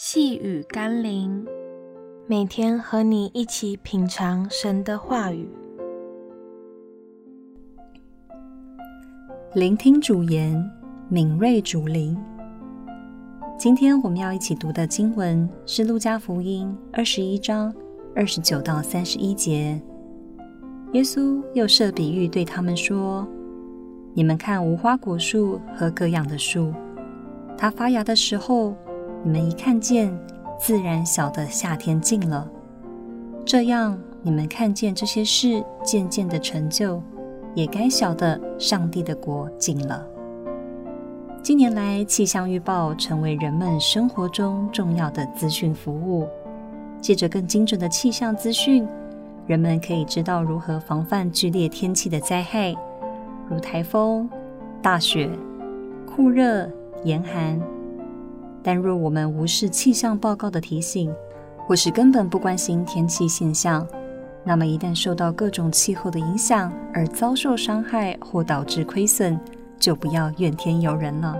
细雨甘霖，每天和你一起品尝神的话语，聆听主言，敏锐主灵。今天我们要一起读的经文是《路加福音》二十一章二十九到三十一节。耶稣又设比喻对他们说：“你们看无花果树和各样的树，它发芽的时候。”你们一看见，自然晓得夏天近了。这样，你们看见这些事渐渐的成就，也该晓得上帝的国近了。近年来，气象预报成为人们生活中重要的资讯服务。借着更精准的气象资讯，人们可以知道如何防范剧烈天气的灾害，如台风、大雪、酷热、严寒。但若我们无视气象报告的提醒，或是根本不关心天气现象，那么一旦受到各种气候的影响而遭受伤害或导致亏损，就不要怨天尤人了，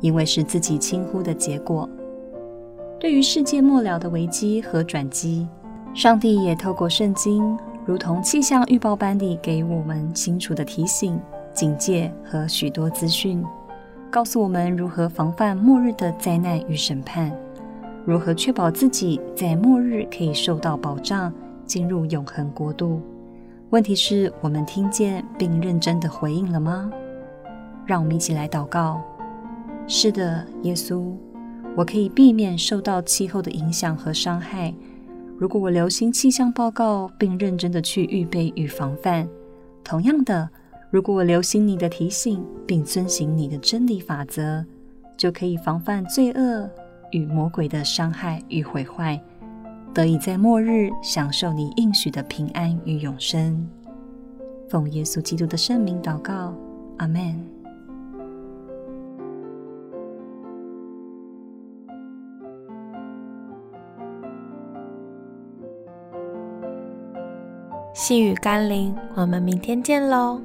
因为是自己轻忽的结果。对于世界末了的危机和转机，上帝也透过圣经，如同气象预报般地给我们清楚的提醒、警戒和许多资讯。告诉我们如何防范末日的灾难与审判，如何确保自己在末日可以受到保障，进入永恒国度。问题是我们听见并认真的回应了吗？让我们一起来祷告。是的，耶稣，我可以避免受到气候的影响和伤害，如果我留心气象报告，并认真的去预备与防范。同样的。如果我留心你的提醒，并遵行你的真理法则，就可以防范罪恶与魔鬼的伤害与毁坏，得以在末日享受你应许的平安与永生。奉耶稣基督的圣名祷告，阿门。细雨甘霖，我们明天见喽。